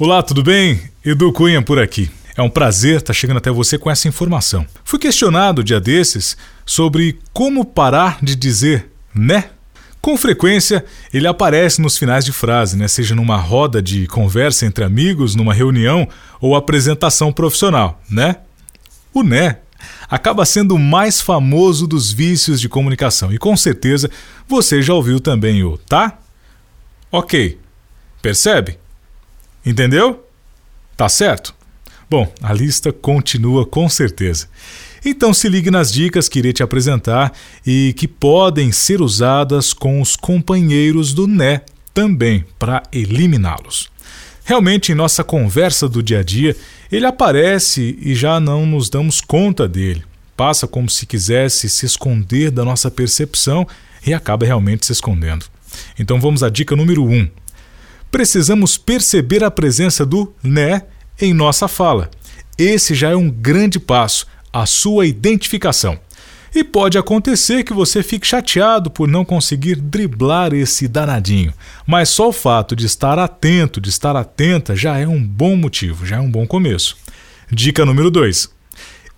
Olá, tudo bem? Edu Cunha por aqui. É um prazer estar chegando até você com essa informação. Fui questionado dia desses sobre como parar de dizer né. Com frequência, ele aparece nos finais de frase, né? seja numa roda de conversa entre amigos, numa reunião ou apresentação profissional, né? O né acaba sendo o mais famoso dos vícios de comunicação e com certeza você já ouviu também o tá? Ok. Percebe? Entendeu? Tá certo? Bom, a lista continua com certeza. Então se ligue nas dicas que irei te apresentar e que podem ser usadas com os companheiros do Né também para eliminá-los. Realmente, em nossa conversa do dia a dia, ele aparece e já não nos damos conta dele. Passa como se quisesse se esconder da nossa percepção e acaba realmente se escondendo. Então vamos à dica número 1. Um precisamos perceber a presença do né em nossa fala. Esse já é um grande passo, a sua identificação. E pode acontecer que você fique chateado por não conseguir driblar esse danadinho, mas só o fato de estar atento, de estar atenta, já é um bom motivo, já é um bom começo. Dica número 2.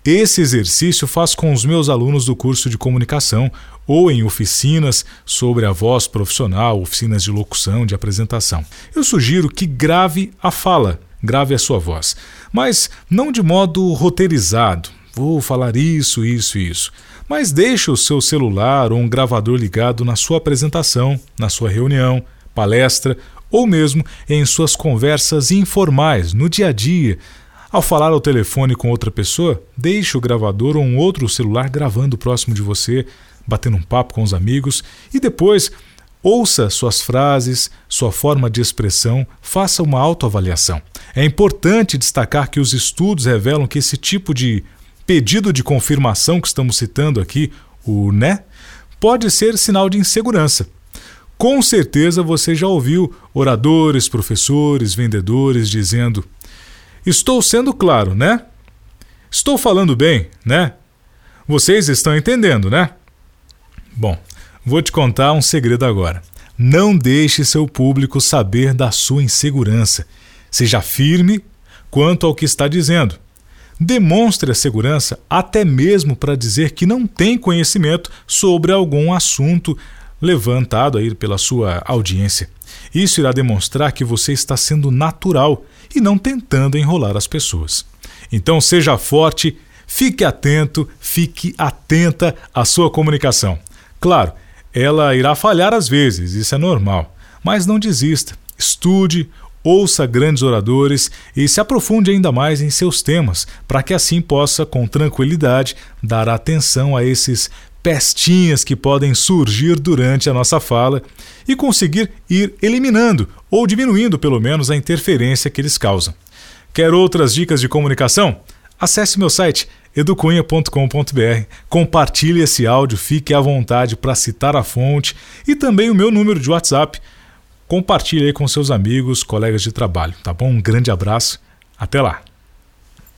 Esse exercício faz com os meus alunos do curso de comunicação ou em oficinas sobre a voz profissional, oficinas de locução, de apresentação. Eu sugiro que grave a fala, grave a sua voz, mas não de modo roteirizado. Vou falar isso, isso e isso. Mas deixe o seu celular ou um gravador ligado na sua apresentação, na sua reunião, palestra ou mesmo em suas conversas informais, no dia a dia, ao falar ao telefone com outra pessoa, deixe o gravador ou um outro celular gravando próximo de você, batendo um papo com os amigos e depois ouça suas frases, sua forma de expressão, faça uma autoavaliação. É importante destacar que os estudos revelam que esse tipo de pedido de confirmação que estamos citando aqui, o né, pode ser sinal de insegurança. Com certeza você já ouviu oradores, professores, vendedores dizendo: Estou sendo claro, né? Estou falando bem, né? Vocês estão entendendo, né? Bom, vou te contar um segredo agora. Não deixe seu público saber da sua insegurança. Seja firme quanto ao que está dizendo. Demonstre a segurança até mesmo para dizer que não tem conhecimento sobre algum assunto levantado aí pela sua audiência. Isso irá demonstrar que você está sendo natural e não tentando enrolar as pessoas. Então seja forte, fique atento, fique atenta à sua comunicação. Claro, ela irá falhar às vezes, isso é normal, mas não desista. Estude, ouça grandes oradores e se aprofunde ainda mais em seus temas, para que assim possa, com tranquilidade, dar atenção a esses pestinhas que podem surgir durante a nossa fala e conseguir ir eliminando ou diminuindo pelo menos a interferência que eles causam. Quer outras dicas de comunicação? Acesse meu site educunha.com.br, compartilhe esse áudio, fique à vontade para citar a fonte e também o meu número de WhatsApp. Compartilhe aí com seus amigos, colegas de trabalho, tá bom? Um grande abraço, até lá!